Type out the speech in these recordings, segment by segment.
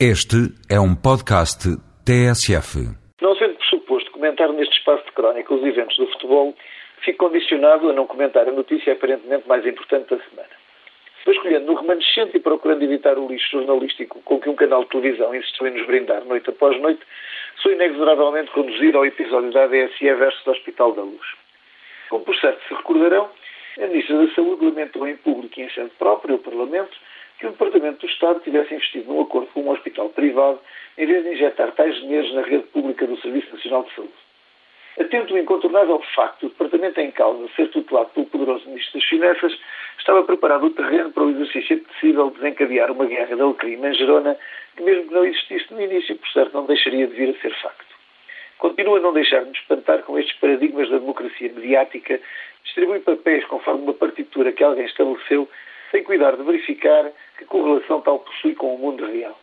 Este é um podcast TSF. Não sendo pressuposto comentar neste espaço de crónica os eventos do futebol, fico condicionado a não comentar a notícia aparentemente mais importante da semana. Estou escolhendo no remanescente e procurando evitar o lixo jornalístico com que um canal de televisão insistiu em nos brindar noite após noite, sou inexoravelmente conduzido ao episódio da ADSE versus Hospital da Luz. Como por certo se recordarão, a Ministra da Saúde lamentou em público e em sede própria o Parlamento que o Departamento do Estado tivesse investido num acordo com um hospital privado em vez de injetar tais dinheiros na rede pública do Serviço Nacional de Saúde. Atento ao incontornável facto de o departamento em causa ser tutelado pelo poderoso Ministro das Finanças, estava preparado o terreno para o exercício possível de desencadear uma guerra de crime em Gerona, que mesmo que não existisse no início, por certo não deixaria de vir a ser facto. Continua a não deixar-nos espantar com estes paradigmas da democracia mediática, distribui papéis conforme uma partitura que alguém estabeleceu sem cuidar de verificar que correlação tal possui com o mundo real.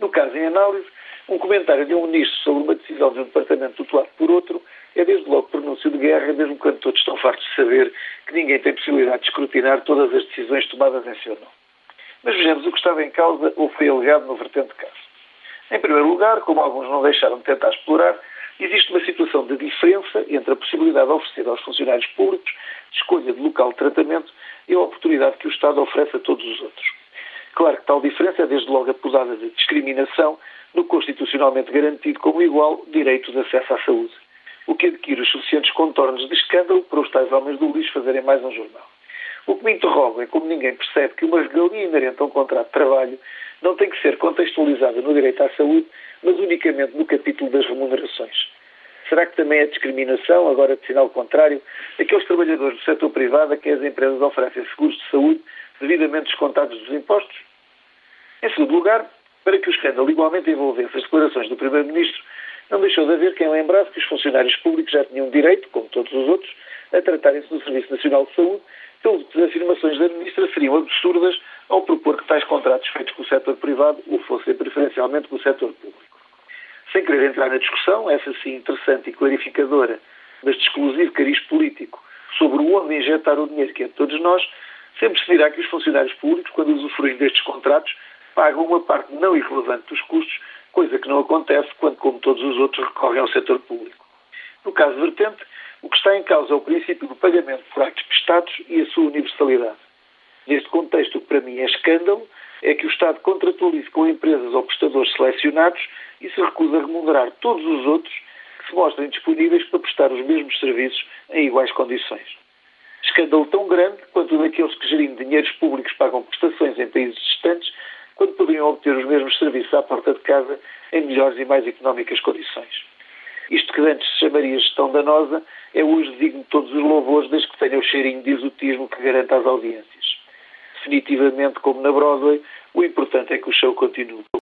No caso em análise, um comentário de um ministro sobre uma decisão de um departamento tutelado por outro é desde logo pronúncio de guerra, mesmo quando todos estão fartos de saber que ninguém tem possibilidade de escrutinar todas as decisões tomadas em seu nome. Mas vejamos o que estava em causa ou foi alegado no vertente caso. Em primeiro lugar, como alguns não deixaram de tentar explorar, existe uma situação de diferença entre a possibilidade de oferecer aos funcionários públicos escolha de local de tratamento e a oportunidade que o Estado oferece a todos os outros. Claro que tal diferença é desde logo apodada de discriminação no constitucionalmente garantido como igual direito de acesso à saúde, o que adquire os suficientes contornos de escândalo para os tais homens do lixo fazerem mais um jornal. O que me interroga é como ninguém percebe que uma regalia inerente a um contrato de trabalho não tem que ser contextualizada no direito à saúde, mas unicamente no capítulo das remunerações. Será que também é discriminação, agora de sinal contrário, aqueles trabalhadores do setor privado a quem as empresas oferecem seguros de saúde devidamente descontados dos impostos? Em segundo lugar, para que o escândalo igualmente envolvesse as declarações do Primeiro-Ministro, não deixou de haver quem lembrasse que os funcionários públicos já tinham direito, como todos os outros, a tratarem-se do Serviço Nacional de Saúde, pelo que as afirmações da Ministra seriam absurdas ao propor que tais contratos feitos com o setor privado o fossem preferencialmente com o setor público. Sem querer entrar na discussão, essa sim interessante e clarificadora, mas de exclusivo cariz político, sobre onde injetar o dinheiro que é de todos nós, sempre se dirá que os funcionários públicos, quando usufruem destes contratos, pagam uma parte não irrelevante dos custos, coisa que não acontece quando, como todos os outros, recorrem ao setor público. No caso vertente, o que está em causa é o princípio do pagamento por atos prestados e a sua universalidade. Neste contexto, o que para mim é escândalo é que o Estado contratualize com empresas ou prestadores selecionados e se recusa a remunerar todos os outros que se mostrem disponíveis para prestar os mesmos serviços em iguais condições. Escândalo tão grande quanto daqueles que, gerindo dinheiros públicos, pagam prestações em países distantes, poderiam obter os mesmos serviços à porta de casa em melhores e mais económicas condições. Isto que antes se chamaria gestão danosa é hoje digno de todos os louvores, desde que tenha o cheirinho de exotismo que garanta as audiências. Definitivamente, como na Broadway, o importante é que o show continue.